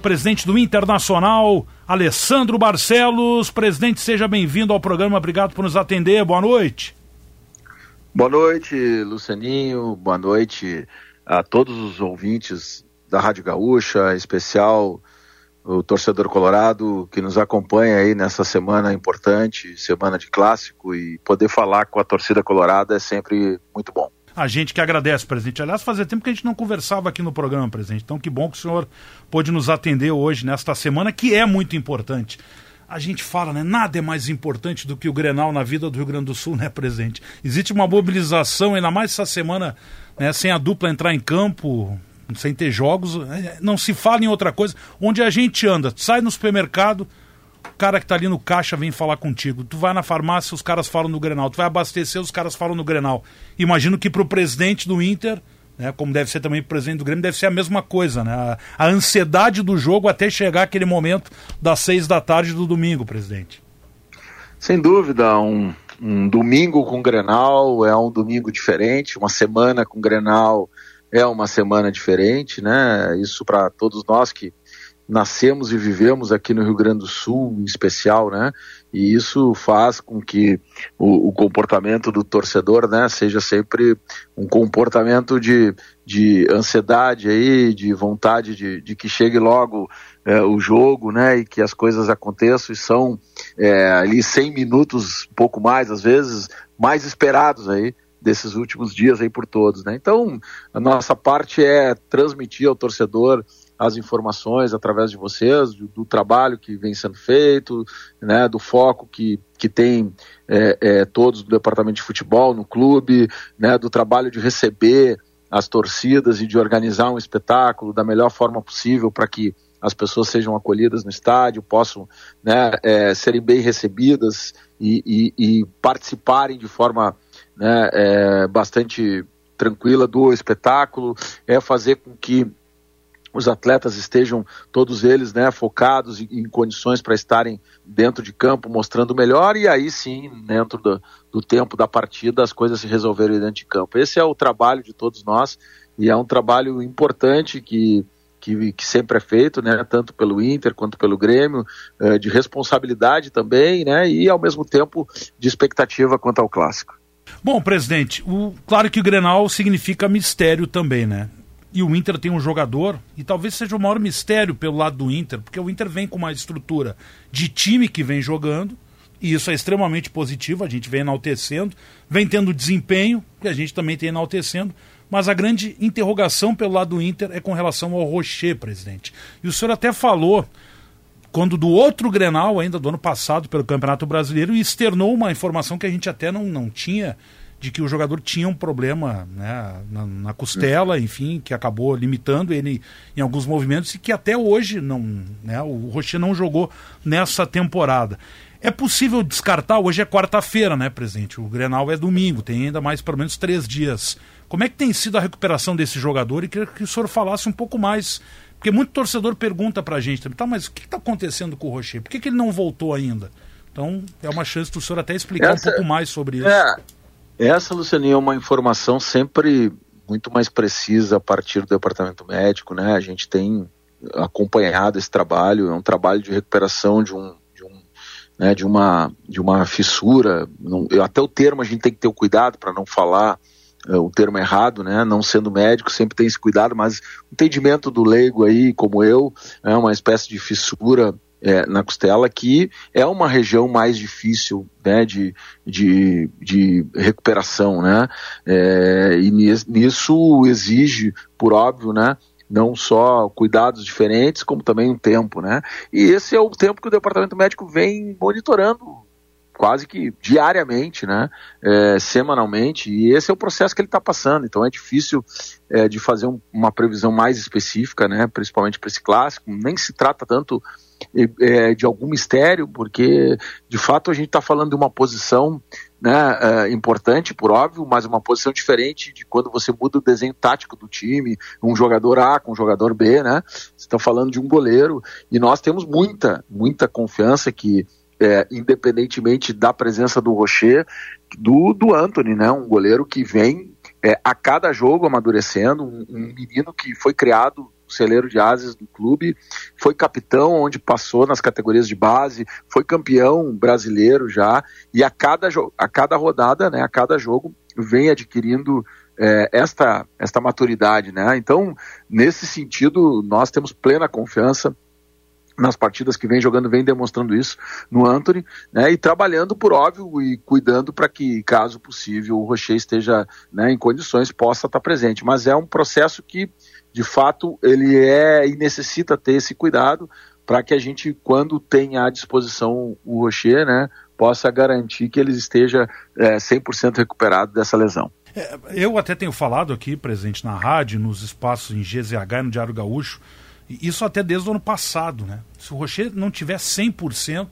presidente do Internacional, Alessandro Barcelos. Presidente, seja bem-vindo ao programa, obrigado por nos atender, boa noite. Boa noite, Lucianinho, boa noite a todos os ouvintes da Rádio Gaúcha, em especial o torcedor colorado que nos acompanha aí nessa semana importante, semana de clássico, e poder falar com a torcida colorada é sempre muito bom. A gente que agradece, presidente. Aliás, fazia tempo que a gente não conversava aqui no programa, presidente. Então, que bom que o senhor pôde nos atender hoje, nesta semana, que é muito importante. A gente fala, né? Nada é mais importante do que o Grenal na vida do Rio Grande do Sul, né, presidente? Existe uma mobilização, ainda mais essa semana, né, sem a dupla entrar em campo, sem ter jogos, é, não se fala em outra coisa. Onde a gente anda, sai no supermercado, cara que está ali no caixa vem falar contigo. Tu vai na farmácia, os caras falam no Grenal. Tu vai abastecer, os caras falam no Grenal. Imagino que para o presidente do Inter, né, como deve ser também para o presidente do Grêmio, deve ser a mesma coisa. Né? A, a ansiedade do jogo até chegar aquele momento das seis da tarde do domingo, presidente. Sem dúvida, um, um domingo com Grenal é um domingo diferente, uma semana com Grenal é uma semana diferente, né? Isso para todos nós que nascemos e vivemos aqui no Rio Grande do Sul, em especial, né? E isso faz com que o, o, comportamento do torcedor, né, seja sempre um comportamento de, de ansiedade aí, de vontade de, de que chegue logo é, o jogo, né, e que as coisas aconteçam e são é, ali 100 minutos, pouco mais às vezes, mais esperados aí desses últimos dias aí por todos, né? Então, a nossa parte é transmitir ao torcedor as informações através de vocês, do, do trabalho que vem sendo feito, né, do foco que, que tem é, é, todos do departamento de futebol no clube, né, do trabalho de receber as torcidas e de organizar um espetáculo da melhor forma possível para que as pessoas sejam acolhidas no estádio, possam né, é, serem bem recebidas e, e, e participarem de forma né, é, bastante tranquila do espetáculo, é fazer com que os atletas estejam todos eles né, focados em, em condições para estarem dentro de campo mostrando melhor e aí sim, dentro do, do, tempo da partida, as coisas se resolverem dentro de campo. Esse é o trabalho de todos nós e é um trabalho importante que, que, que sempre é feito, né, tanto pelo Inter quanto pelo Grêmio, eh, de responsabilidade também né, e ao mesmo tempo de expectativa quanto ao clássico. Bom, presidente, o, claro que o Grenal significa mistério também, né? E o Inter tem um jogador, e talvez seja o maior mistério pelo lado do Inter, porque o Inter vem com uma estrutura de time que vem jogando, e isso é extremamente positivo, a gente vem enaltecendo, vem tendo desempenho, que a gente também tem enaltecendo, mas a grande interrogação pelo lado do Inter é com relação ao Rocher, presidente. E o senhor até falou quando do outro Grenal, ainda do ano passado, pelo Campeonato Brasileiro, externou uma informação que a gente até não, não tinha, de que o jogador tinha um problema né, na, na, costela, enfim, que acabou limitando ele em alguns movimentos e que até hoje não, né, o Rocher não jogou nessa temporada. É possível descartar, hoje é quarta-feira, né, presidente? O Grenal é domingo, tem ainda mais pelo menos três dias. Como é que tem sido a recuperação desse jogador? E queria que o senhor falasse um pouco mais porque muito torcedor pergunta pra gente, tá, mas o que está acontecendo com o Rocher? Por que, que ele não voltou ainda? Então, é uma chance do senhor até explicar essa, um pouco mais sobre isso. É, essa, Lucianinha, é uma informação sempre muito mais precisa a partir do departamento médico, né? A gente tem acompanhado esse trabalho, é um trabalho de recuperação de um, né, de uma, de uma fissura. Não, até o termo a gente tem que ter o cuidado para não falar é, o termo errado, né? Não sendo médico, sempre tem esse cuidado, mas o entendimento do leigo aí, como eu, é uma espécie de fissura é, na costela, que é uma região mais difícil né, de, de, de recuperação, né? É, e nisso exige, por óbvio, né? Não só cuidados diferentes, como também um tempo, né? E esse é o tempo que o departamento médico vem monitorando quase que diariamente, né, é, semanalmente, e esse é o processo que ele está passando, então é difícil é, de fazer um, uma previsão mais específica, né, principalmente para esse clássico, nem se trata tanto é, de algum mistério, porque de fato a gente está falando de uma posição né, é, importante, por óbvio, mas uma posição diferente de quando você muda o desenho tático do time, um jogador A com um jogador B, né? Você está falando de um goleiro e nós temos muita, muita confiança que é, independentemente da presença do Rocher, do, do Anthony, né? Um goleiro que vem é, a cada jogo amadurecendo, um, um menino que foi criado celeiro de ases do clube, foi capitão onde passou nas categorias de base, foi campeão brasileiro já, e a cada, a cada rodada, né, a cada jogo, vem adquirindo é, esta, esta maturidade. Né? Então, nesse sentido, nós temos plena confiança nas partidas que vem jogando, vem demonstrando isso no Anthony, né, e trabalhando por óbvio e cuidando para que, caso possível, o Rocher esteja né, em condições, possa estar presente. Mas é um processo que, de fato, ele é e necessita ter esse cuidado para que a gente, quando tenha à disposição o Rocher, né, possa garantir que ele esteja é, 100% recuperado dessa lesão. É, eu até tenho falado aqui, presente na rádio, nos espaços em GZH, no Diário Gaúcho, isso até desde o ano passado, né? Se o Rocher não tiver 100%,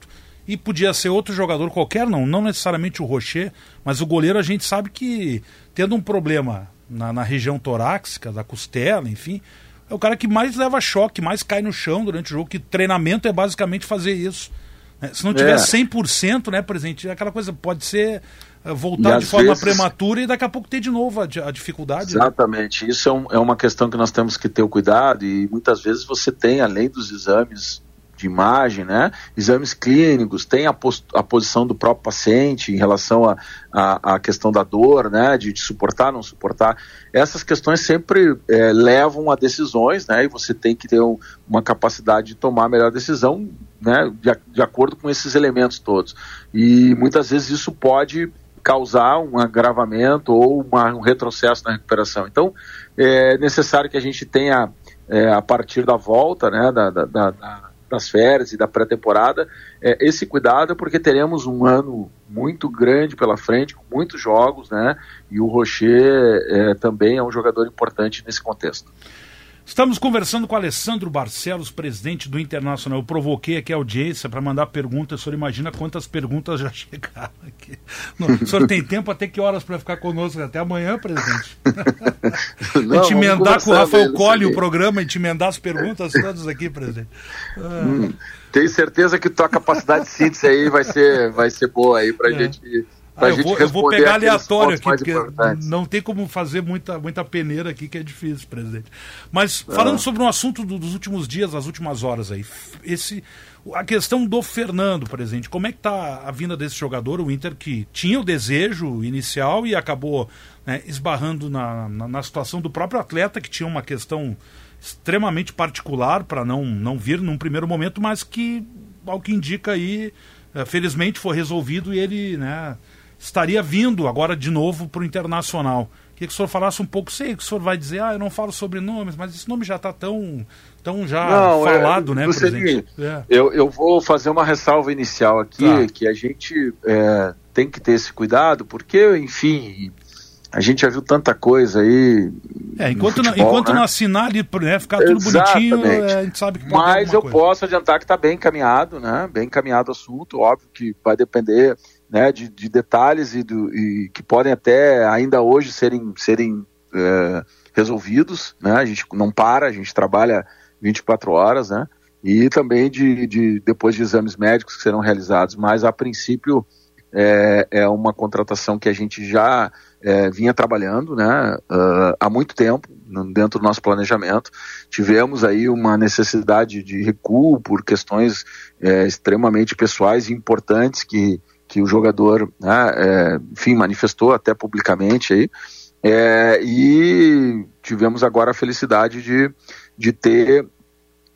e podia ser outro jogador qualquer, não, não necessariamente o Rocher, mas o goleiro a gente sabe que, tendo um problema na, na região torácica, da costela, enfim, é o cara que mais leva choque, mais cai no chão durante o jogo, que treinamento é basicamente fazer isso. Né? Se não tiver é. 100%, né, presidente, aquela coisa pode ser eh, voltar de forma vezes... prematura e daqui a pouco ter de novo a, a dificuldade. Né? Exatamente. Né? Isso é, um, é, uma questão que nós temos que ter o cuidado e muitas vezes você tem, além dos exames de imagem, né, exames clínicos, tem a, post, a posição do próprio paciente em relação à a, a, a, questão da dor, né, de, de suportar, não suportar. Essas questões sempre é, levam a decisões, né, e você tem que ter um, uma capacidade de tomar a melhor decisão, né, de, de acordo com esses elementos todos. E muitas vezes isso pode causar um agravamento ou uma, um retrocesso na recuperação. Então, é necessário que a gente tenha, é, a partir da volta, né, da, da, da, das férias e da pré-temporada, é, esse cuidado, porque teremos um ano muito grande pela frente, com muitos jogos, né, e o Rocher é, também é um jogador importante nesse contexto. Estamos conversando com Alessandro Barcelos, presidente do Internacional. Eu provoquei aqui a audiência para mandar perguntas. O senhor imagina quantas perguntas já chegaram aqui. o senhor tem tempo até que horas para ficar conosco? Até amanhã, presidente? Não, a gente emendar com o Rafael Colli o programa, a gente emendar as perguntas todas aqui, presidente. Ah. Hum, tenho certeza que tua capacidade de síntese aí vai ser, vai ser boa aí para a é. gente ah, eu, vou, eu vou pegar aleatório aqui, porque não tem como fazer muita, muita peneira aqui, que é difícil, presidente. Mas ah. falando sobre um assunto do, dos últimos dias, das últimas horas aí, esse, a questão do Fernando, presidente, como é que está a vinda desse jogador, o Inter que tinha o desejo inicial e acabou né, esbarrando na, na, na situação do próprio atleta, que tinha uma questão extremamente particular para não, não vir num primeiro momento, mas que, ao que indica aí, eh, felizmente foi resolvido e ele, né, estaria vindo agora de novo para o Internacional. Queria que o senhor falasse um pouco, sei que o senhor vai dizer, ah, eu não falo sobre nomes, mas esse nome já está tão, tão já não, é, falado, é, né, presidente? É. Eu, eu vou fazer uma ressalva inicial aqui, tá. que a gente é, tem que ter esse cuidado, porque, enfim, a gente já viu tanta coisa aí. É, enquanto, futebol, não, enquanto né? não assinar ali, né, ficar tudo Exatamente. bonitinho, é, a gente sabe que pode Mas eu coisa. posso adiantar que está bem encaminhado, né? Bem encaminhado o assunto, óbvio que vai depender né, de, de detalhes e, do, e, que podem até ainda hoje serem, serem é, resolvidos. Né? A gente não para, a gente trabalha 24 horas, né? E também de, de depois de exames médicos que serão realizados. Mas a princípio é, é uma contratação que a gente já é, vinha trabalhando né, uh, há muito tempo dentro do nosso planejamento. Tivemos aí uma necessidade de recuo por questões é, extremamente pessoais e importantes que, que o jogador, né, é, enfim, manifestou até publicamente aí. É, e tivemos agora a felicidade de, de ter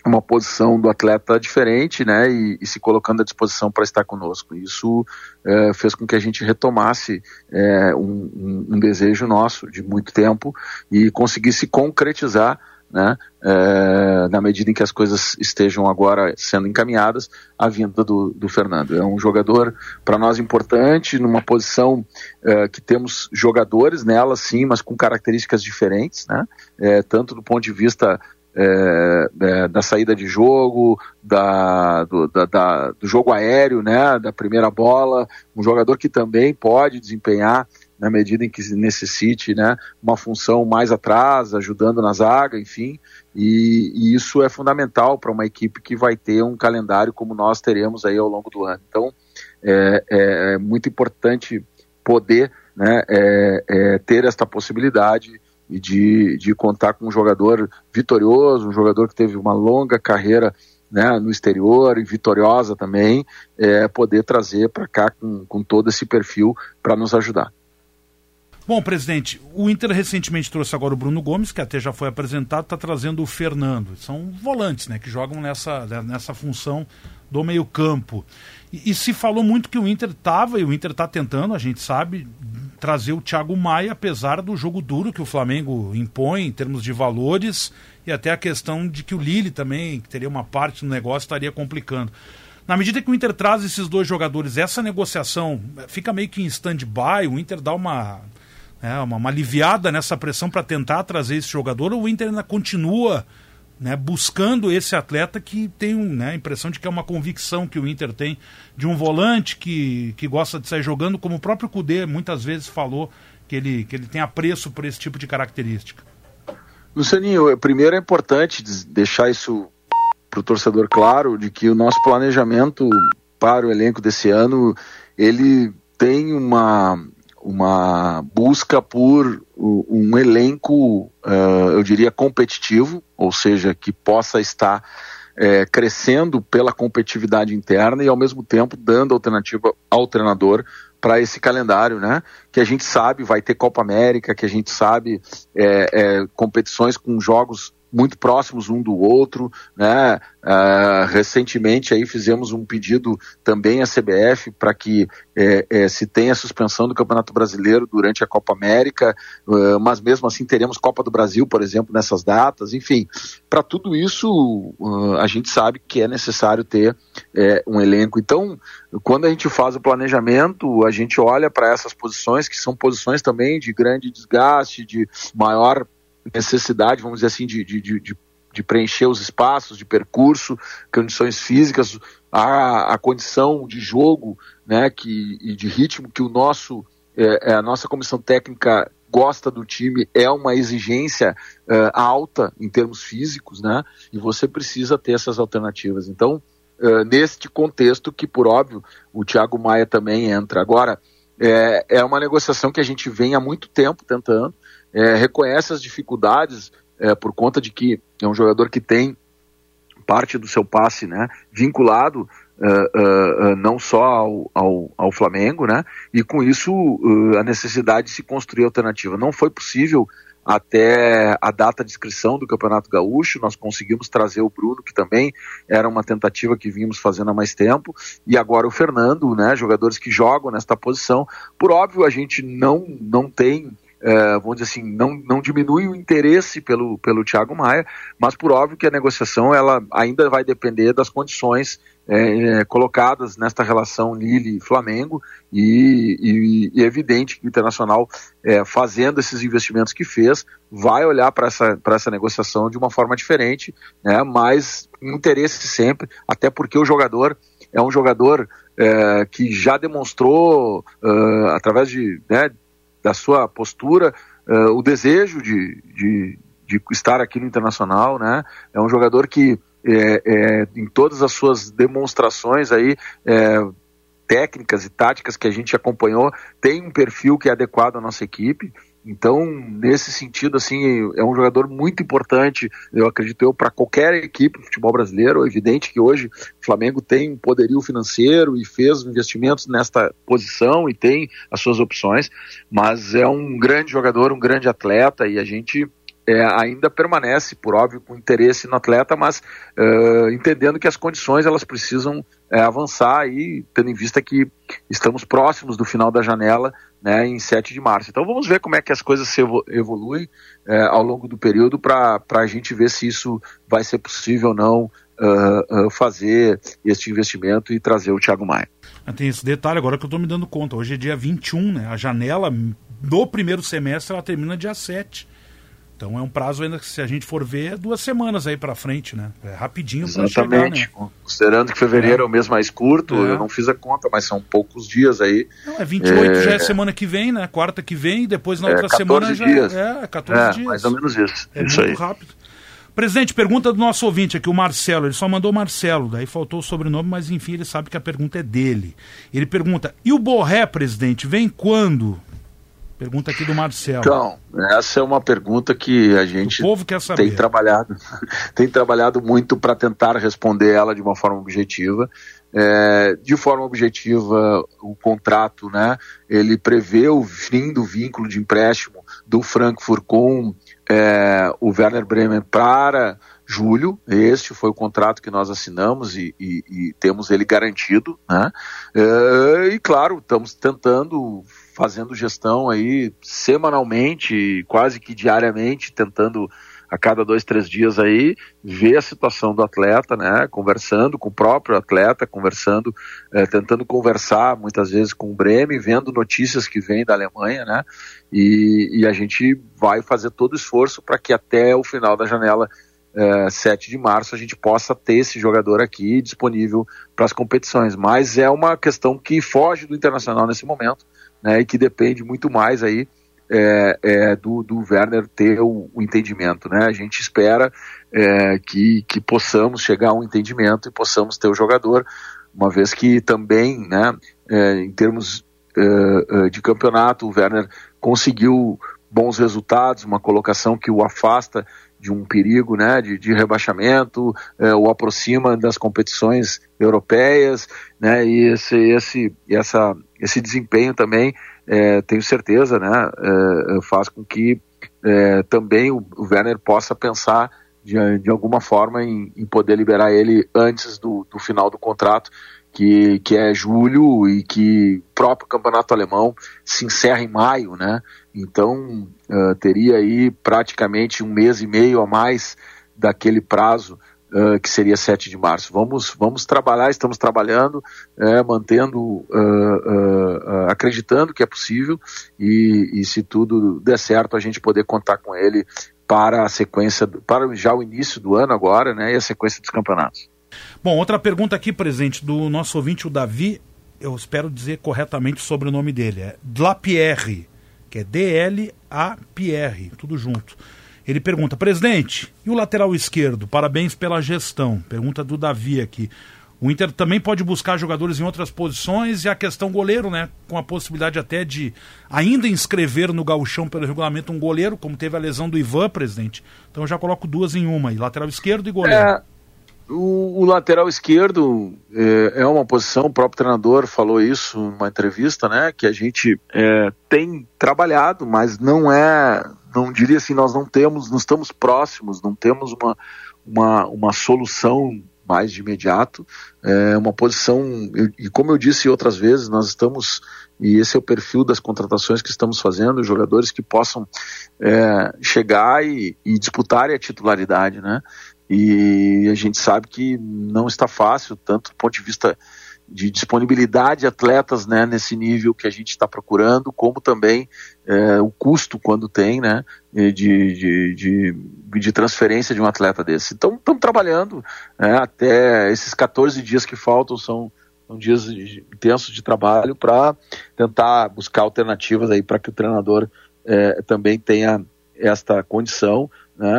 uma posição do atleta diferente, né, e, e se colocando à disposição para estar conosco. Isso é, fez com que a gente retomasse é, um, um, um, desejo nosso de muito tempo e conseguisse concretizar né, é, na medida em que as coisas estejam agora sendo encaminhadas, a vinda do, do Fernando. É um jogador para nós importante, numa posição é, que temos jogadores nela, sim, mas com características diferentes, né, é, tanto do ponto de vista é, é, da saída de jogo, da, do, da, da, do jogo aéreo, né, da primeira bola, um jogador que também pode desempenhar na medida em que necessite né, uma função mais atrás, ajudando na zaga, enfim, e, e isso é fundamental para uma equipe que vai ter um calendário como nós teremos aí ao longo do ano. Então, é, é, é muito importante poder né, é, é ter esta possibilidade de, de contar com um jogador vitorioso, um jogador que teve uma longa carreira né, no exterior e vitoriosa também, é, poder trazer para cá com, com todo esse perfil para nos ajudar. Bom, presidente, o Inter recentemente trouxe agora o Bruno Gomes, que até já foi apresentado, está trazendo o Fernando. São volantes, né, que jogam nessa, nessa função do meio-campo. E, e, se falou muito que o Inter estava, e o Inter está tentando, a gente sabe, trazer o Thiago Maia, apesar do jogo duro que o Flamengo impõe em termos de valores, e até a questão de que o Lille também, que teria uma parte no negócio, estaria complicando. Na medida que o Inter traz esses dois jogadores, essa negociação fica meio que em stand-by, o Inter dá uma né, uma, uma aliviada nessa pressão para tentar trazer esse jogador, ou o Inter ainda continua né, buscando esse atleta que tem né, a impressão de que é uma convicção que o Inter tem de um volante que, que gosta de sair jogando, como o próprio Cudê muitas vezes falou que ele, que ele tem apreço por esse tipo de característica. Lucianinho, primeiro é importante deixar isso para o torcedor claro de que o nosso planejamento para o elenco desse ano ele tem uma, uma busca por um elenco, uh, eu diria, competitivo, ou seja, que possa estar é, crescendo pela competitividade interna e ao mesmo tempo dando alternativa ao treinador para esse calendário, né? Que a gente sabe vai ter Copa América, que a gente sabe é, é, competições com jogos muito próximos um do outro, né? Uh, recentemente aí fizemos um pedido também à CBF para que é, é, se tenha suspensão do Campeonato Brasileiro durante a Copa América, uh, mas mesmo assim teremos Copa do Brasil, por exemplo, nessas datas. Enfim, para tudo isso uh, a gente sabe que é necessário ter é, um elenco. Então, quando a gente faz o planejamento, a gente olha para essas posições que são posições também de grande desgaste, de maior necessidade, vamos dizer assim, de, de, de, de preencher os espaços de percurso, condições físicas, a, a condição de jogo né, que, e de ritmo que o nosso, é, é a nossa comissão técnica gosta do time é uma exigência uh, alta em termos físicos, né? E você precisa ter essas alternativas. Então, uh, neste contexto que, por óbvio, o Thiago Maia também entra. Agora, é, é uma negociação que a gente vem há muito tempo tentando, é, reconhece as dificuldades é, por conta de que é um jogador que tem parte do seu passe né, vinculado uh, uh, uh, não só ao, ao, ao, Flamengo, né, e com isso a necessidade de se construir alternativa. Não foi possível até a data de inscrição do Campeonato Gaúcho, nós conseguimos trazer o Bruno, que também era uma tentativa que vínhamos fazendo há mais tempo, e agora o Fernando, né, jogadores que jogam nesta posição. Por óbvio, a gente não, não tem é, vamos dizer assim, não, não diminui o interesse pelo, pelo Thiago Maia, mas por óbvio que a negociação ela ainda vai depender das condições é, colocadas nesta relação Lille-Flamengo e, e, e, é evidente que o Internacional, é, fazendo esses investimentos que fez, vai olhar para essa, essa negociação de uma forma diferente, né, mas interesse sempre, até porque o jogador é um jogador é, que já demonstrou, através de, né, da sua postura, uh, o desejo de, de, de, estar aqui no Internacional, né? É um jogador que é, é, em todas as suas demonstrações aí é, técnicas e táticas que a gente acompanhou tem um perfil que é adequado à nossa equipe. Então, nesse sentido, assim, é um jogador muito importante, eu acredito eu, para qualquer equipe do futebol brasileiro. É evidente que hoje o Flamengo tem um poderio financeiro e fez investimentos nesta posição e tem as suas opções, mas é um grande jogador, um grande atleta e a gente é, ainda permanece, por óbvio, com interesse no atleta, mas uh, entendendo que as condições elas precisam é, avançar e tendo em vista que estamos próximos do final da janela né, em 7 de março. Então vamos ver como é que as coisas se evoluem é, ao longo do período para a gente ver se isso vai ser possível ou não uh, uh, fazer este investimento e trazer o Thiago Maia. Tem esse detalhe agora que eu estou me dando conta. Hoje é dia 21, né? A janela do primeiro semestre ela termina dia 7. Então é um prazo ainda que se a gente for ver, é duas semanas aí para frente, né? É rapidinho para chegar, né? Considerando que fevereiro é. é o mês mais curto, é. eu não fiz a conta, mas são poucos dias aí. Não, é 28 é... já é semana que vem, né? Quarta que vem, e depois na é, outra semana já dias. é 14 é, dias. mais ou menos isso. É isso muito aí. rápido. Presidente, pergunta do nosso ouvinte aqui, o Marcelo. Ele só mandou Marcelo, daí faltou o sobrenome, mas enfim, ele sabe que a pergunta é dele. Ele pergunta: e o Borré, presidente, vem quando? Pergunta aqui do Marcelo. Então, essa é uma pergunta que a gente tem trabalhado, tem trabalhado muito para tentar responder ela de uma forma objetiva. É, de forma objetiva, o contrato, né, ele prevê o fim do vínculo de empréstimo do Frankfurt com é, o Werner Bremen para julho. Este foi o contrato que nós assinamos e, e, e temos ele garantido, né? É, e claro, estamos tentando fazendo gestão aí semanalmente, quase que diariamente, tentando a cada dois, três dias aí, ver a situação do atleta, né, conversando com o próprio atleta, conversando, é, tentando conversar muitas vezes com o Bremen, vendo notícias que vêm da Alemanha, né, e, e a gente vai fazer todo o esforço para que até o final da janela é, 7 de março a gente possa ter esse jogador aqui disponível para as competições, mas é uma questão que foge do internacional nesse momento, né, e que depende muito mais aí é, é, do, do Werner ter o, o, entendimento, né? A gente espera é, que, que possamos chegar a um entendimento e possamos ter o jogador, uma vez que também, né, é, em termos é, é, de campeonato, o Werner conseguiu bons resultados, uma colocação que o afasta de um perigo né, de, de rebaixamento, é, o aproxima das competições europeias, né, e esse, esse, essa, esse desempenho também, é, tenho certeza, né, é, faz com que é, também o, o, Werner possa pensar de, de alguma forma em, em poder liberar ele antes do, do final do contrato, que, que é julho e que o próprio campeonato alemão se encerra em maio, né? Então uh, teria aí praticamente um mês e meio a mais daquele prazo uh, que seria 7 de março. Vamos, vamos trabalhar, estamos trabalhando, uh, mantendo, uh, acreditando que é possível e, e se tudo der certo a gente poder contar com ele para a sequência, para já o início do ano agora, né, e a sequência dos campeonatos. Bom, outra pergunta aqui, presente, do nosso ouvinte, o Davi, eu espero dizer corretamente sobre o nome dele, é Dlapierre, que é D-L-A-P-R, tudo junto. Ele pergunta, presidente, e o lateral esquerdo? Parabéns pela gestão. Pergunta do Davi aqui. O Inter também pode buscar jogadores em outras posições e a questão goleiro, né? Com a possibilidade até de ainda inscrever no gauchão pelo regulamento um goleiro, como teve a lesão do Ivan, presidente. Então eu já coloco duas em uma, aí, lateral esquerdo e goleiro. É, o, o, lateral esquerdo é, é, uma posição, o próprio treinador falou isso numa entrevista, né? Que a gente é, tem trabalhado, mas não é, não diria assim, nós não temos, não estamos próximos, não temos uma, uma, uma solução mais de imediato. É uma posição, e como eu disse outras vezes, nós estamos, e esse é o perfil das contratações que estamos fazendo, jogadores que possam é, chegar e, e disputar a titularidade, né? E a gente sabe que não está fácil, tanto do ponto de vista de disponibilidade de atletas né, nesse nível que a gente está procurando, como também é, o custo quando tem né, de, de, de, de, transferência de um atleta desse. Então estamos trabalhando né, até esses 14 dias que faltam são, são dias intensos de trabalho para tentar buscar alternativas aí para que o treinador é, também tenha esta condição. Né,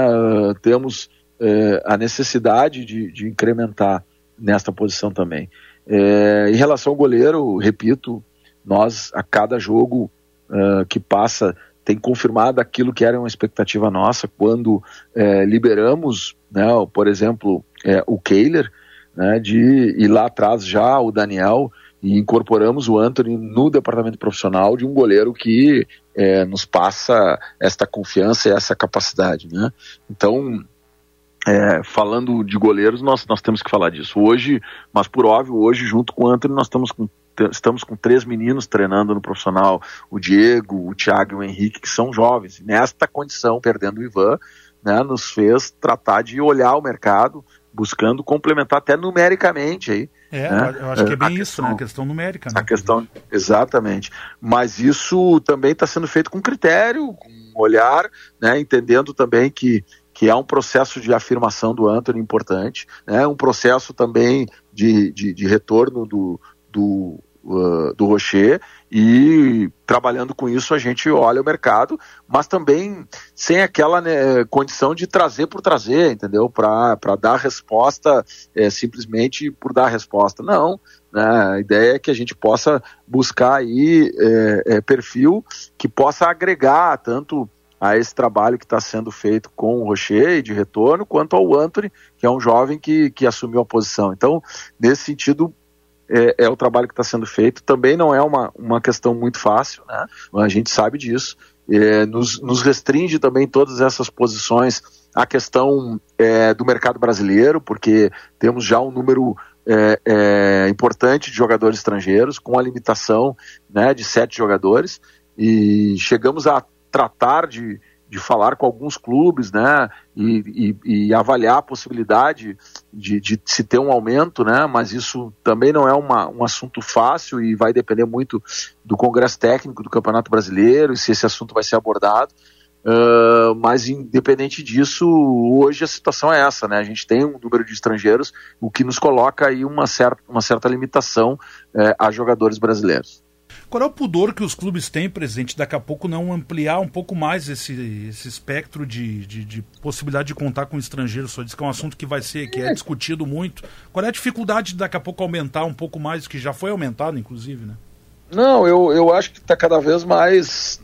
temos é, a necessidade de, de, incrementar nesta posição também. É, em relação ao goleiro, repito, nós a cada jogo uh, que passa tem confirmado aquilo que era uma expectativa nossa quando é, liberamos, né, por exemplo, o Kehler, né, de ir lá atrás já o Daniel e incorporamos o Anthony no departamento profissional de um goleiro que é, nos passa esta confiança e essa capacidade, né? Então é, falando de goleiros, nós, nós temos que falar disso. Hoje, mas por óbvio, hoje, junto com o Antônio, nós estamos com, estamos com três meninos treinando no profissional: o Diego, o Thiago e o Henrique, que são jovens. E nesta condição, perdendo o Ivan, né, nos fez tratar de olhar o mercado, buscando complementar até numericamente aí. É, né? eu acho que é bem a isso, questão, né? A questão numérica. Né? A questão, exatamente. Mas isso também está sendo feito com critério, com olhar, né? Entendendo também que que é um processo de afirmação do Anthony importante, né? um processo também de, de, de retorno do, do, uh, do Rocher e trabalhando com isso a gente olha o mercado, mas também sem aquela né, condição de trazer por trazer, entendeu? Para dar resposta é, simplesmente por dar resposta. Não, né? a ideia é que a gente possa buscar aí é, é, perfil que possa agregar tanto a esse trabalho que está sendo feito com o Rocher de retorno, quanto ao Anthony, que é um jovem que, que assumiu a posição. Então, nesse sentido, é, é o trabalho que está sendo feito. Também não é uma, uma questão muito fácil, né? a gente sabe disso. É, nos, nos, restringe também todas essas posições a questão é, do mercado brasileiro, porque temos já um número é, é, importante de jogadores estrangeiros, com a limitação né, de sete jogadores, e chegamos a tratar de, de falar com alguns clubes, né, e, e, e avaliar a possibilidade de, de, se ter um aumento, né, mas isso também não é uma, um assunto fácil e vai depender muito do Congresso Técnico do Campeonato Brasileiro se esse assunto vai ser abordado. Uh, mas independente disso, hoje a situação é essa, né? A gente tem um número de estrangeiros, o que nos coloca aí uma certa, uma certa limitação uh, a jogadores brasileiros. Qual é o pudor que os clubes têm, presidente, daqui a pouco não ampliar um pouco mais esse, esse espectro de, de, de possibilidade de contar com estrangeiros? Só diz que é um assunto que vai ser, que é, é discutido muito. Qual é a dificuldade de daqui a pouco aumentar um pouco mais, que já foi aumentado, inclusive, né? Não, eu, eu acho que está cada vez mais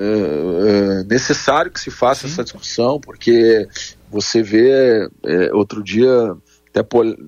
é, necessário que se faça Sim. essa discussão, porque você vê, é, outro dia, até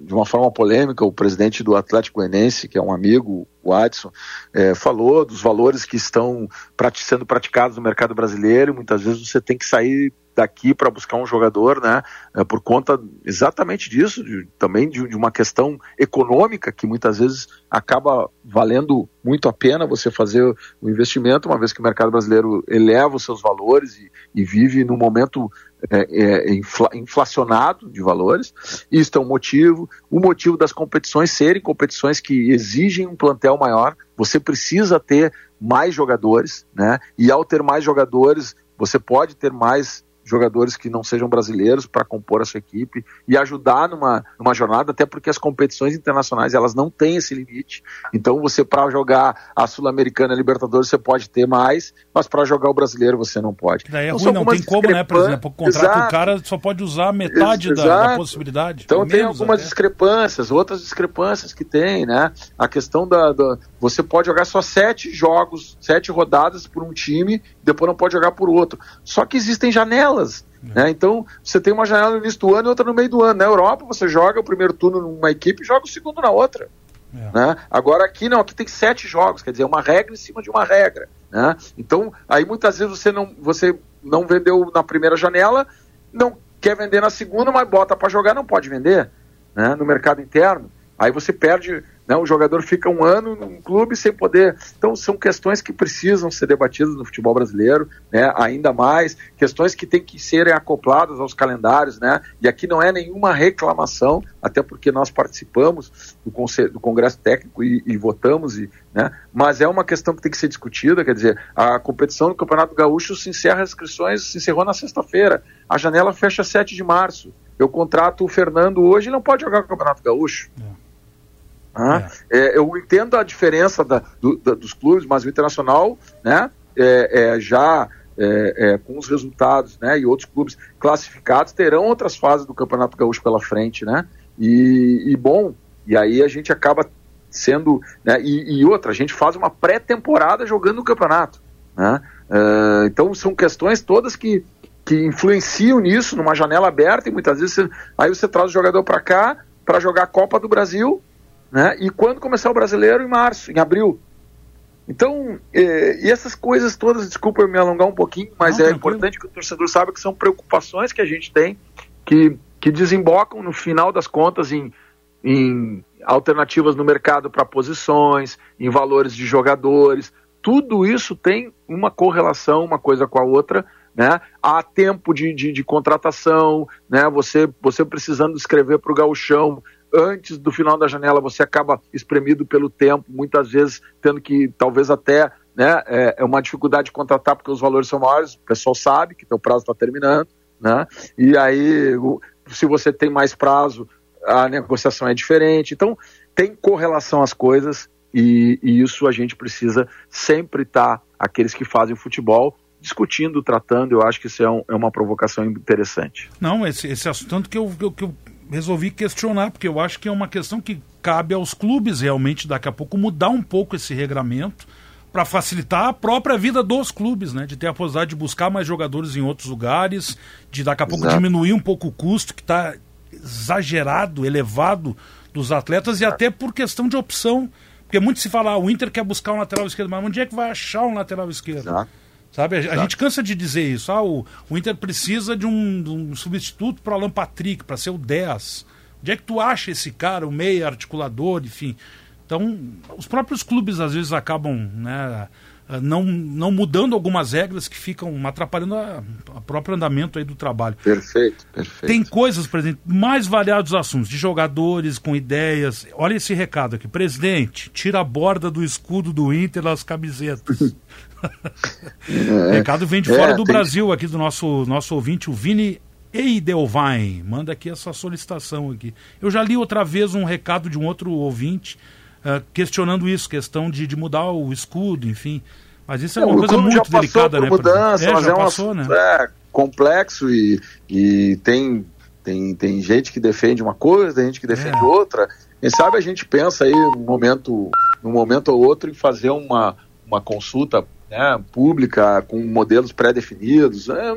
de uma forma polêmica, o presidente do Atlético Goianiense, que é um amigo, o Adson, é, falou dos valores que estão sendo praticados no mercado brasileiro. Muitas vezes você tem que sair daqui para buscar um jogador, né? É, por conta exatamente disso, de, também de, de, uma questão econômica que muitas vezes acaba valendo muito a pena você fazer o investimento, uma vez que o mercado brasileiro eleva os seus valores e, e vive num momento é, é, infla, inflacionado de valores. Isso é um motivo. O motivo das competições serem competições que exigem um plantel maior. Você precisa ter mais jogadores, né? E ao ter mais jogadores, você pode ter mais jogadores que não sejam brasileiros para compor a sua equipe e ajudar numa, numa jornada, até porque as competições internacionais elas não têm esse limite. Então você para jogar a Sul-Americana, a Libertadores você pode ter mais, mas para jogar o brasileiro você não pode. Daí é então, ruim, não tem como, né? Por exemplo, o contrato Exato. o cara só pode usar metade da, da, possibilidade. Então tem algumas até. discrepâncias, outras discrepâncias que tem, né? A questão da, da você pode jogar só sete jogos, sete rodadas por um time, depois não pode jogar por outro. Só que existem janelas janelas. Né? Então, você tem uma janela no início do ano e outra no meio do ano. Na Europa, você joga o primeiro turno numa equipe e joga o segundo na outra. É. Né? Agora aqui não, aqui tem sete jogos, quer dizer, uma regra em cima de uma regra. Né? Então, aí muitas vezes você não, você não vendeu na primeira janela, não quer vender na segunda, mas bota para jogar, não pode vender né? no mercado interno. Aí você perde né? O jogador fica um ano num clube sem poder. Então, são questões que precisam ser debatidas no futebol brasileiro, né? ainda mais, questões que têm que serem acopladas aos calendários. Né? E aqui não é nenhuma reclamação, até porque nós participamos do, do Congresso Técnico e, e votamos, e, né? mas é uma questão que tem que ser discutida. Quer dizer, a competição do Campeonato Gaúcho se encerra, as inscrições se encerrou na sexta-feira, a janela fecha 7 de março. Eu contrato o Fernando hoje e não pode jogar o Campeonato Gaúcho. É. Ah, é. eu entendo a diferença da, do, da, dos clubes, mas o Internacional né, é, é já é, é, com os resultados né, e outros clubes classificados terão outras fases do Campeonato Gaúcho pela frente. Né? E, e bom, e aí a gente acaba sendo. Né, e, e outra, a gente faz uma pré-temporada jogando o campeonato. Né? Uh, então são questões todas que, que influenciam nisso, numa janela aberta, e muitas vezes você, aí você traz o jogador para cá para jogar a Copa do Brasil né? E quando começar o brasileiro? Em março, em abril. Então, eh, e essas coisas todas, desculpa eu me alongar um pouquinho, mas Não, é tranquilo. importante que o torcedor saiba que são preocupações que a gente tem, que, que desembocam no final das contas em, em alternativas no mercado para posições, em valores de jogadores. Tudo isso tem uma correlação, uma coisa com a outra, né? Há tempo de, de, de contratação, né? Você, você precisando escrever para o gauchão antes do final da janela você acaba espremido pelo tempo, muitas vezes tendo que talvez até né, é, é uma dificuldade de contratar porque os valores são maiores, o pessoal sabe que o prazo está terminando, né? E aí, se você tem mais prazo, a negociação é diferente. Então, tem correlação às coisas, e, e isso a gente precisa sempre estar, tá, aqueles que fazem futebol, discutindo, tratando, eu acho que isso é, um, é uma provocação interessante. Não, esse, esse assunto que eu, que eu resolvi questionar, porque eu acho que é uma questão que cabe aos clubes realmente daqui a pouco mudar um pouco esse regramento para facilitar a própria vida dos clubes, né? De ter a possibilidade de buscar mais jogadores em outros lugares, de daqui a pouco Exato. diminuir um pouco o custo que está exagerado, elevado dos atletas e até por questão de opção. Porque muito se fala, ah, o Inter quer buscar um lateral esquerdo, mas onde é que vai achar um lateral esquerdo? Exato. Sabe? A, a, gente cansa de dizer isso. Ah, o, o Inter precisa de um, de um substituto para o Alan Patrick, para ser o 10. Onde é que tu acha esse cara, o meio articulador, enfim? Então, os próprios clubes às vezes acabam né, não, não mudando algumas regras que ficam atrapalhando a próprio andamento aí do trabalho. Perfeito, perfeito. Tem coisas, presidente, mais variados assuntos, de jogadores com ideias. Olha esse recado aqui. Presidente, tira a borda do escudo do Inter das camisetas. É, recado vem de fora é, do. Brasil, aqui do nosso, nosso ouvinte, o Vini Eidelwein. Manda aqui essa solicitação aqui. Eu já li outra vez um recado de um outro ouvinte uh, questionando isso, questão de, de mudar o escudo, enfim. Mas isso é, é uma coisa muito delicada, né? Mudança, é, mas é, passou, né? é complexo e, e tem, tem, tem gente que defende uma coisa, tem gente que defende é. outra. Quem sabe a gente pensa aí num momento, num momento ou outro em fazer uma, uma consulta né, pública com modelos pré-definidos. É,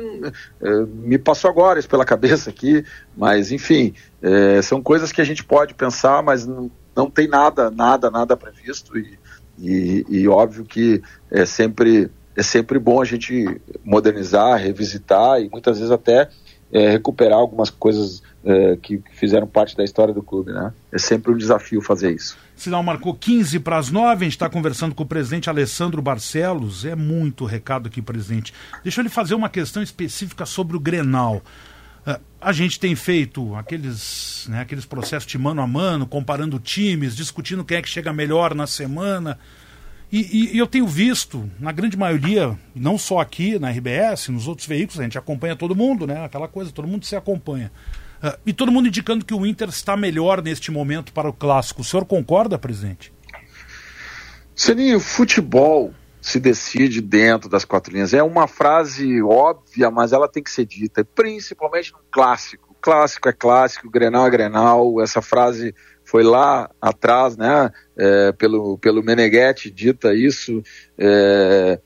é, me passou agora isso pela cabeça aqui, mas enfim, é, são coisas que a gente pode pensar, mas não, não tem nada, nada, nada previsto e, e, e, óbvio que é sempre é sempre bom a gente modernizar, revisitar e muitas vezes até é, recuperar algumas coisas é, que fizeram parte da história do clube, né? É sempre um desafio fazer isso. Sinal marcou 15 para as 9. A gente está conversando com o presidente Alessandro Barcelos. É muito recado aqui, presidente. Deixa eu lhe fazer uma questão específica sobre o Grenal. Uh, a gente tem feito aqueles, né, aqueles processos de mano a mano, comparando times, discutindo quem é que chega melhor na semana. E, e, eu tenho visto, na grande maioria, não só aqui na RBS, nos outros veículos, a gente acompanha todo mundo, né? Aquela coisa, todo mundo se acompanha. Uh, e todo mundo indicando que o Inter está melhor neste momento para o clássico. O senhor concorda, presidente? Seninho, futebol se decide dentro das quatro linhas. É uma frase óbvia, mas ela tem que ser dita, principalmente no clássico. Clássico é clássico, Grenal é Grenal. Essa frase foi lá atrás, né? É, pelo, pelo Meneghetti dita isso. É,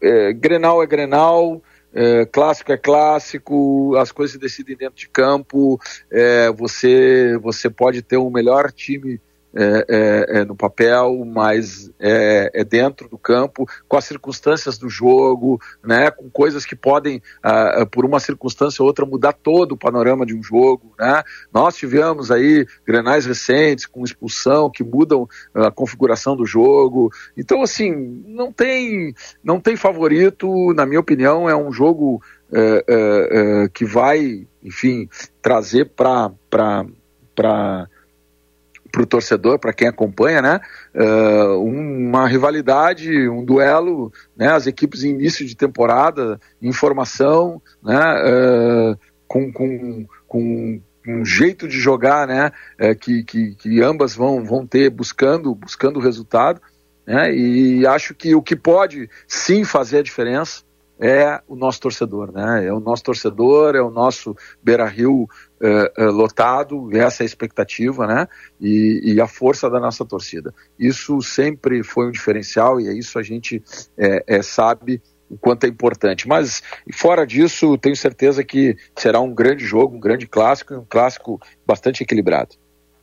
é, Grenal é Grenal, é, clássico é clássico, as coisas se decidem dentro de campo, é, você, você pode ter o melhor time é, é, é, no papel, mas é, é, dentro do campo, com as circunstâncias do jogo, né, com coisas que podem, ah, ah, por uma circunstância ou outra, mudar todo o panorama de um jogo. Né? Nós tivemos aí granais recentes com expulsão que mudam a configuração do jogo. Então, assim, não tem, não tem favorito, na minha opinião, é um jogo é, é, é, que vai, enfim, trazer para para o torcedor, para quem acompanha, né? Uh, uma rivalidade, um duelo, né? As equipes em início de temporada, informação, né? Uh, com, com, com um jeito de jogar, né? Uh, que, que, que ambas vão, vão ter buscando buscando o resultado, né? E acho que o que pode sim fazer a diferença é o nosso torcedor, né? É o nosso torcedor, é o nosso Beira Rio uh, uh, lotado, essa é a expectativa, né? E, e, a força da nossa torcida. Isso sempre foi um diferencial e é isso a gente é, é, sabe o quanto é importante. Mas fora disso, tenho certeza que será um grande jogo, um grande clássico um clássico bastante equilibrado.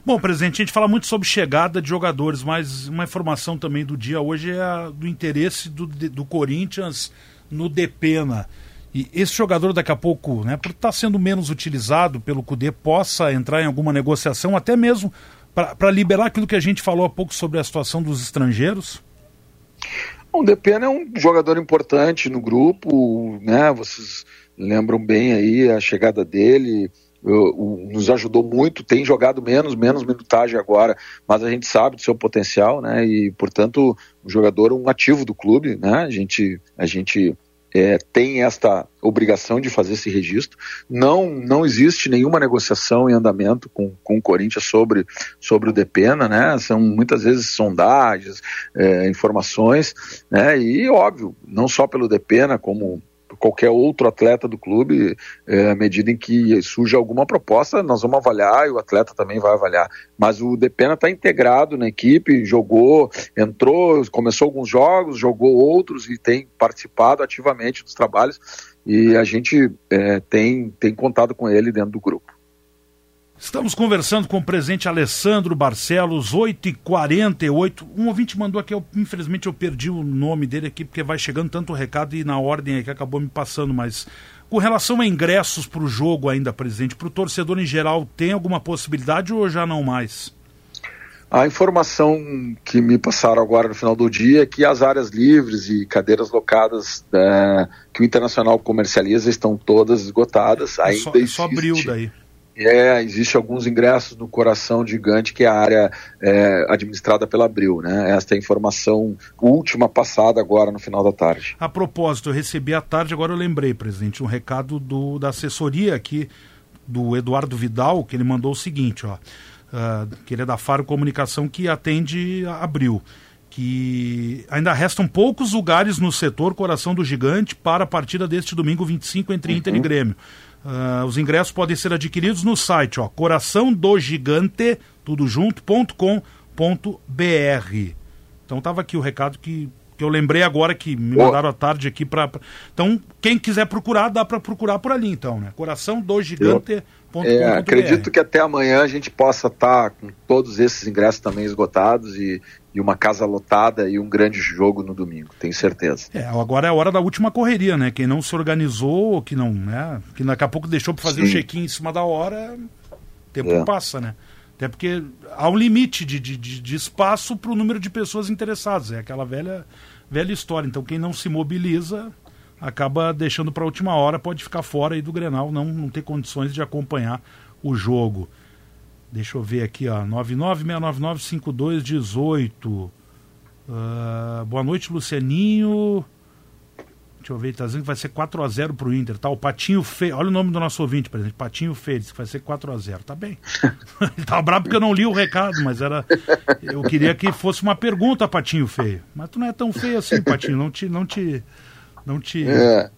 Bom, presidente, a gente fala muito sobre chegada de jogadores, mas uma informação também do dia hoje é a, do interesse do, do Corinthians no Depena. E esse jogador daqui a pouco, né, por estar tá sendo menos utilizado pelo CUDE, possa entrar em alguma negociação, até mesmo para liberar aquilo que a gente falou há pouco sobre a situação dos estrangeiros? O Depena é um jogador importante no grupo, né? Vocês lembram bem aí a chegada dele, nos ajudou muito, tem jogado menos, menos minutagem agora, mas a gente sabe do seu potencial, né? E portanto, um jogador, um ativo do clube, né? A gente, a gente é, tem esta obrigação de fazer esse registro. Não, não existe nenhuma negociação em andamento com, com o Corinthians sobre, sobre o Depena, né? São muitas vezes sondagens, é, informações, né? E óbvio, não só pelo Depena, como qualquer outro atleta do clube, é, à medida em que surge alguma proposta, nós vamos avaliar e o atleta também vai avaliar. Mas o Depena está integrado na equipe, jogou, entrou, começou alguns jogos, jogou outros e tem participado ativamente dos trabalhos e a gente é, tem, tem contado com ele dentro do grupo. Estamos conversando com o presidente Alessandro Barcelos, 8h48. Um ouvinte mandou aqui, eu, infelizmente eu perdi o nome dele aqui, porque vai chegando tanto recado e na ordem aí que acabou me passando, mas com relação a ingressos para o jogo ainda, presidente, para o torcedor em geral, tem alguma possibilidade ou já não mais? A informação que me passaram agora no final do dia é que as áreas livres e cadeiras locadas é, que o Internacional comercializa estão todas esgotadas. É, ainda só, é só abriu daí. É, existe alguns ingressos no Coração Gigante, que é a área é, administrada pela Abril, né? Esta é a informação última passada agora no final da tarde. A propósito, eu recebi à tarde, agora eu lembrei, presidente, um recado do, da assessoria aqui do Eduardo Vidal, que ele mandou o seguinte, ó, uh, que ele é da Faro Comunicação, que atende a Abril que ainda restam poucos lugares no setor Coração do Gigante para a partida deste domingo 25 entre uhum. Inter e Grêmio. Uh, os ingressos podem ser adquiridos no site, ó, coração do gigante, tudo junto.com.br. Então tava aqui o recado que, que eu lembrei agora que me mandaram à tarde aqui para. Então, quem quiser procurar, dá para procurar por ali, então, né? Coração do gigante. É, acredito que até amanhã a gente possa estar tá com todos esses ingressos também esgotados e, e uma casa lotada e um grande jogo no domingo, tenho certeza. É, agora é a hora da última correria, né? Quem não se organizou, que não, né? Que daqui a pouco deixou para fazer o check-in em cima da hora, o tempo é. passa, né? Até porque há um limite de, de, de espaço para o número de pessoas interessadas. É aquela velha, velha história. Então quem não se mobiliza acaba deixando para a última hora, pode ficar fora aí do Grenal, não, não ter condições de acompanhar o jogo. Deixa eu ver aqui, ó. 996995218. Uh, ah, boa noite, Lucianinho. Deixa eu ver, tá dizendo que vai ser 4x0 pro Inter, tá? O Patinho Feio. Olha o nome do nosso ouvinte, presidente. Patinho Feio, que vai ser 4x0. Tá bem. ele tava bravo porque eu não li o recado, mas era. Eu queria que fosse uma pergunta, Patinho Feio. Mas tu não é tão feio assim, Patinho. Não te. Não te, não te é.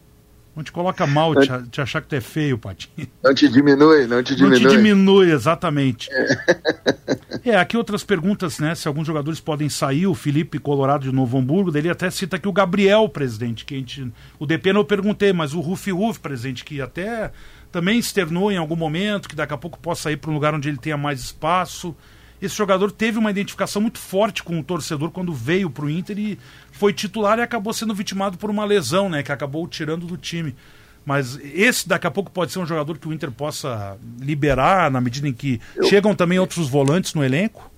Não te coloca mal te, te, achar que tu é feio, Patinho. Não te diminui, não te diminui. Não te diminui, exatamente. É. é, aqui outras perguntas, né? Se alguns jogadores podem sair, o Felipe Colorado de Novo Hamburgo, dele até cita aqui o Gabriel, presidente, que a gente. O DP não perguntei, mas o Rufi Ruf, presidente, que até também externou em algum momento, que daqui a pouco possa ir para um lugar onde ele tenha mais espaço esse jogador teve uma identificação muito forte com o torcedor quando veio para o Inter e foi titular e acabou sendo vitimado por uma lesão, né? Que acabou tirando do time. Mas esse daqui a pouco pode ser um jogador que o Inter possa liberar na medida em que eu, chegam também outros volantes no elenco?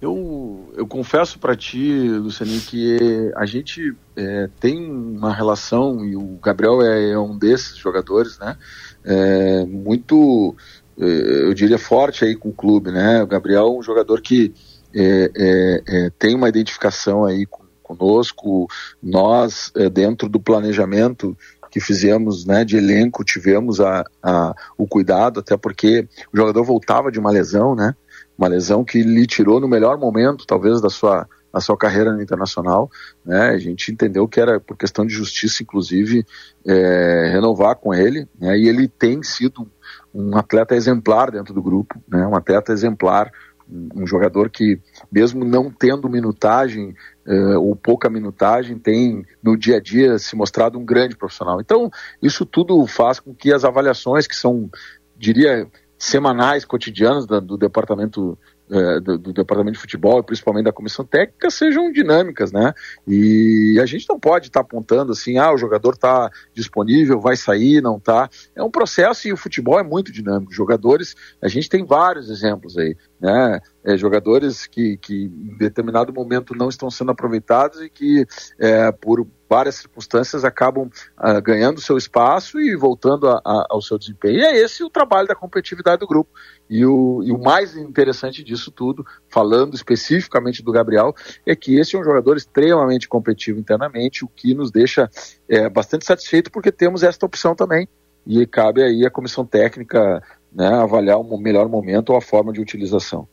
Eu, eu confesso para ti, Lucianinho, que a gente é, tem uma relação, e o Gabriel é, é um desses jogadores, né? É, muito eh, eu diria, forte aí com o clube, né? O Gabriel é um jogador que é, é, é, tem uma identificação aí com, conosco. Nós, é, dentro do planejamento que fizemos né, de elenco, tivemos a, a, o cuidado, até porque o jogador voltava de uma lesão, né? Uma lesão que lhe tirou no melhor momento, talvez, da sua, da sua carreira no internacional. Né? A gente entendeu que era por questão de justiça, inclusive, é, renovar com ele, né? e ele tem sido um atleta exemplar dentro do grupo, né? um atleta exemplar, um, jogador que, mesmo não tendo minutagem uh, ou pouca minutagem, tem no dia a dia se mostrado um grande profissional. Então, isso tudo faz com que as avaliações, que são, diria, semanais, cotidianas da, do departamento é, do, do, departamento de futebol e principalmente da comissão técnica sejam dinâmicas, né? E a gente não pode estar tá apontando assim, ah, o jogador está disponível, vai sair, não está. É um processo e o futebol é muito dinâmico. Jogadores, a gente tem vários exemplos aí, né? É, jogadores que, que em determinado momento não estão sendo aproveitados e que é, por várias circunstâncias acabam uh, ganhando seu espaço e voltando a, a, ao seu desempenho. E é esse o trabalho da competitividade do grupo. E o, e o, mais interessante disso tudo, falando especificamente do Gabriel, é que esse é um jogador extremamente competitivo internamente, o que nos deixa é, bastante satisfeito porque temos esta opção também. E cabe aí a comissão técnica né, avaliar o melhor momento ou a forma de utilização.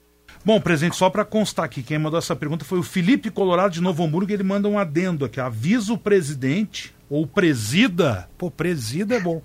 Bom, presidente, só para constar aqui, quem mandou essa pergunta foi o Felipe Colorado de Novo Hamburgo. Ele manda um adendo aqui: avisa o presidente, ou presida, pô, presida é bom,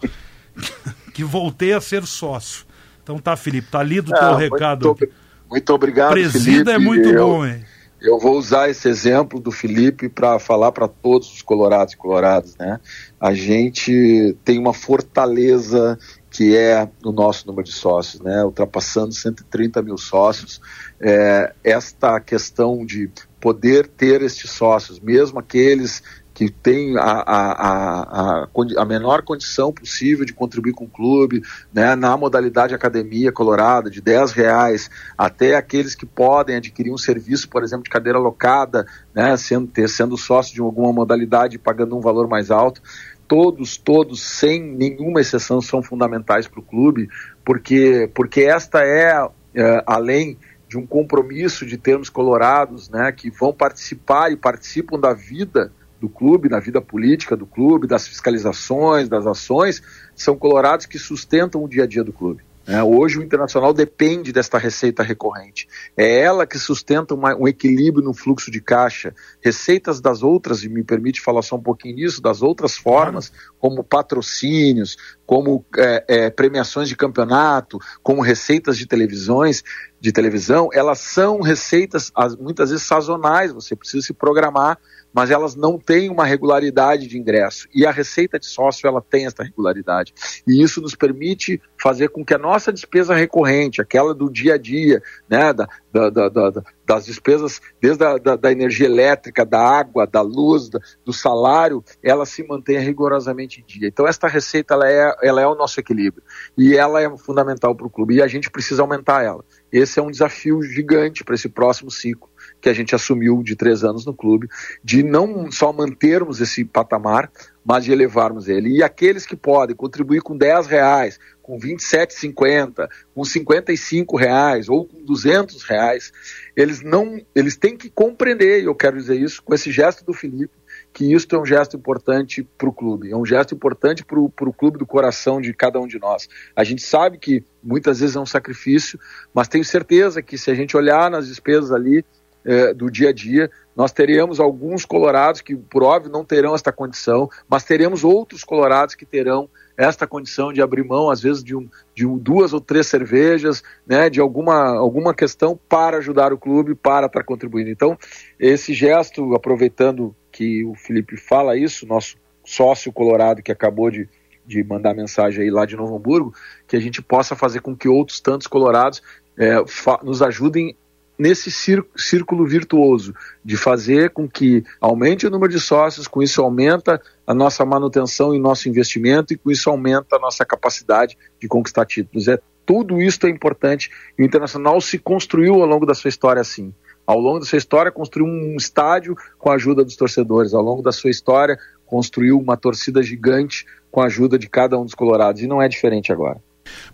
que voltei a ser sócio. Então tá, Felipe, tá lido o teu recado. Muito, muito obrigado, Presida Felipe. é muito eu, bom, hein? Eu vou usar esse exemplo do Felipe para falar para todos os colorados e colorados, né? A gente tem uma fortaleza que é o nosso número de sócios, né? ultrapassando 130 mil sócios. É, esta questão de poder ter estes sócios, mesmo aqueles que têm a, a, a, a, menor condição possível de contribuir com o clube, né, na modalidade Academia Colorada, de 10 reais, até aqueles que podem adquirir um serviço, por exemplo, de cadeira locada, né, sendo, ter, sendo sócio de alguma modalidade pagando um valor mais alto todos, todos, sem nenhuma exceção, são fundamentais para o clube, porque, porque esta é, é, além de um compromisso de termos colorados né, que vão participar e participam da vida do clube, na vida política do clube, das fiscalizações, das ações, são colorados que sustentam o dia a dia do clube. É, hoje o internacional depende desta receita recorrente. É ela que sustenta uma, um equilíbrio no fluxo de caixa. Receitas das outras, e me permite falar só um pouquinho nisso, das outras formas, como patrocínios, como é, é, premiações de campeonato, como receitas de televisões, de televisão, elas são receitas muitas vezes sazonais. Você precisa se programar mas elas não têm uma regularidade de ingresso. E a receita de sócio ela tem essa regularidade. E isso nos permite fazer com que a nossa despesa recorrente, aquela do dia a dia, né, da, da, da, da das despesas, desde a da, energia elétrica, da água, da luz, do salário, ela se mantenha rigorosamente em dia. Então, esta receita ela é, ela é o nosso equilíbrio. E ela é fundamental para o clube. E a gente precisa aumentar ela. Esse é um desafio gigante para esse próximo ciclo que a gente assumiu de três anos no clube, de não só mantermos esse patamar, mas de elevarmos ele. E aqueles que podem contribuir com 10 reais, com 27,50, com 55 reais ou com 200 reais, eles não, eles têm que compreender, e eu quero dizer isso, com esse gesto do Felipe, que isso é um gesto importante para o clube, é um gesto importante para o clube do coração de cada um de nós. A gente sabe que muitas vezes é um sacrifício, mas tenho certeza que se a gente olhar nas despesas ali, é, do dia a dia. Nós teríamos alguns colorados que, por óbvio, não terão esta condição, mas teremos outros colorados que terão esta condição de abrir mão, às vezes, de, um, de um, duas ou três cervejas, né, de alguma, alguma questão para ajudar o clube, para estar contribuindo. Então, esse gesto, aproveitando que o Felipe fala isso, nosso sócio colorado que acabou de, de mandar mensagem aí lá de Novo Hamburgo, que a gente possa fazer com que outros tantos colorados é, nos ajudem nesse círculo virtuoso de fazer com que aumente o número de sócios, com isso aumenta a nossa manutenção e nosso investimento e com isso aumenta a nossa capacidade de conquistar títulos. É tudo isso é importante e o Internacional se construiu ao longo da sua história assim. Ao longo da sua história construiu um estádio com a ajuda dos torcedores. Ao longo da sua história construiu uma torcida gigante com a ajuda de cada um dos colorados e não é diferente agora.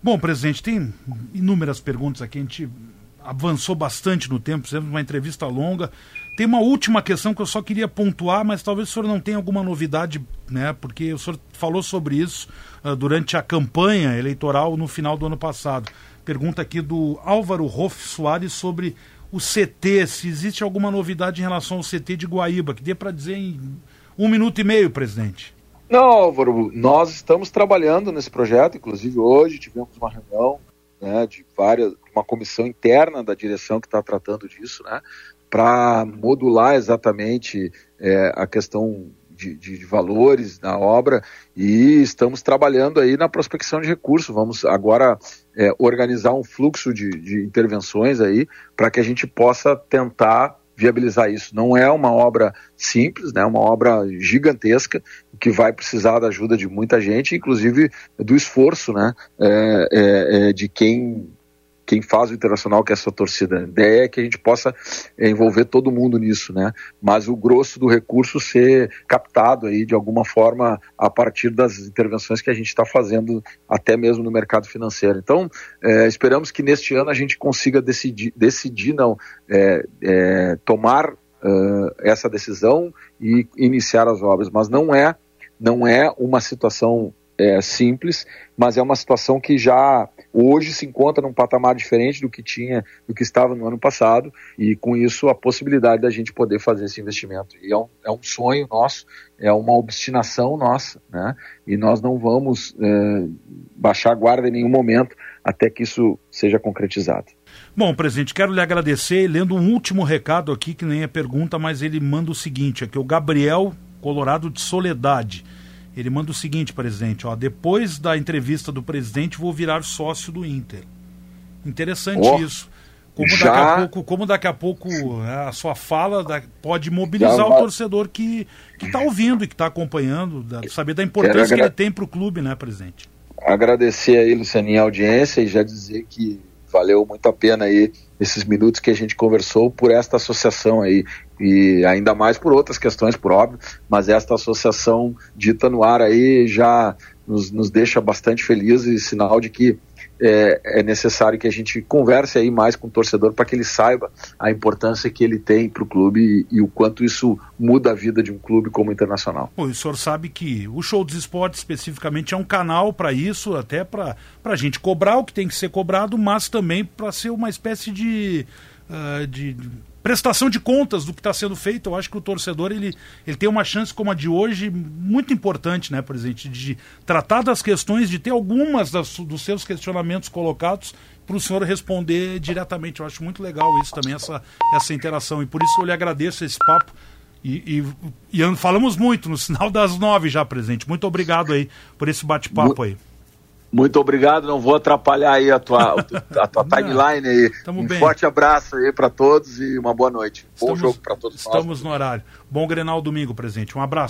Bom, presidente, tem inúmeras perguntas aqui. A gente avançou bastante no tempo, fizemos uma entrevista longa. Tem uma última questão que eu só queria pontuar, mas talvez o senhor não tenha alguma novidade, né? Porque o senhor falou sobre isso uh, durante a campanha eleitoral no final do ano passado. Pergunta aqui do Álvaro Roff Soares sobre o CT, se existe alguma novidade em relação ao CT de Guaíba, que dê para dizer em um minuto e meio, presidente. Não, Álvaro, nós estamos trabalhando nesse projeto, inclusive hoje tivemos uma reunião né, de várias, uma comissão interna da direção que está tratando disso, né, para modular exatamente é, a questão de, de, de, valores na obra e estamos trabalhando aí na prospecção de recursos. Vamos agora é, organizar um fluxo de, de intervenções aí para que a gente possa tentar viabilizar isso. Não é uma obra simples, né? Uma obra gigantesca que vai precisar da ajuda de muita gente, inclusive do esforço, né? É, é, é de quem quem faz o Internacional, que é essa torcida. A ideia é que a gente possa é, envolver todo mundo nisso, né? Mas o grosso do recurso ser captado aí de alguma forma a partir das intervenções que a gente está fazendo até mesmo no mercado financeiro. Então, é, esperamos que neste ano a gente consiga decidir, decidir não, é, é tomar uh, essa decisão e iniciar as obras, mas não é não é uma situação é, simples, mas é uma situação que já hoje se encontra num patamar diferente do que tinha, do que estava no ano passado, e com isso a possibilidade da gente poder fazer esse investimento. E é um, é um sonho nosso, é uma obstinação nossa, né? E nós não vamos é, baixar a guarda em nenhum momento até que isso seja concretizado. Bom, presidente, quero lhe agradecer, lendo um último recado aqui, que nem é pergunta, mas ele manda o seguinte, aqui o Gabriel Colorado de Soledade. Ele manda o seguinte, presidente, ó, depois da entrevista do presidente vou virar sócio do Inter. Interessante oh, isso. Como já... daqui a pouco, como daqui a pouco é, a sua fala da, pode mobilizar o torcedor que está ouvindo e que está acompanhando, da, saber da importância que ele tem para o clube, né, presidente? Agradecer aí, Lucianinho, a audiência e já dizer que valeu muito a pena aí esses minutos que a gente conversou por esta associação aí e ainda mais por outras questões, por óbvio, mas esta associação dita no ar aí já nos, nos deixa bastante felizes e sinal de que é, é, necessário que a gente converse aí mais com o torcedor para que ele saiba a importância que ele tem para o clube e, e, o quanto isso muda a vida de um clube como o Internacional. Pô, o senhor sabe que o Show dos Esportes especificamente é um canal para isso, até para a gente cobrar o que tem que ser cobrado, mas também para ser uma espécie de, uh, de prestação de contas do que está sendo feito. Eu acho que o torcedor ele, ele tem uma chance como a de hoje muito importante, né, presidente, de tratar das questões, de ter algumas das, dos seus questionamentos colocados para o senhor responder diretamente. Eu acho muito legal isso também, essa, essa interação. E por isso eu lhe agradeço esse papo. E, e, e falamos muito no sinal das nove já, presidente. Muito obrigado aí por esse bate-papo aí. Muito obrigado, não vou atrapalhar aí a tua, a tua timeline aí. Tamo um bem. forte abraço aí para todos e uma boa noite. Estamos, Bom jogo para todos estamos nós. Estamos no horário. Bom Grenal domingo, presente. Um abraço.